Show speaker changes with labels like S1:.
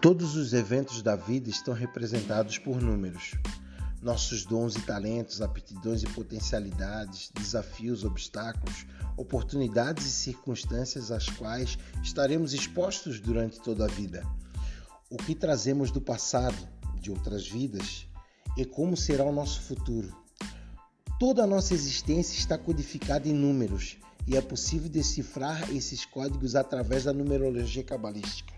S1: Todos os eventos da vida estão representados por números. Nossos dons e talentos, aptidões e potencialidades, desafios, obstáculos, oportunidades e circunstâncias às quais estaremos expostos durante toda a vida. O que trazemos do passado, de outras vidas, e como será o nosso futuro. Toda a nossa existência está codificada em números e é possível decifrar esses códigos através da numerologia cabalística.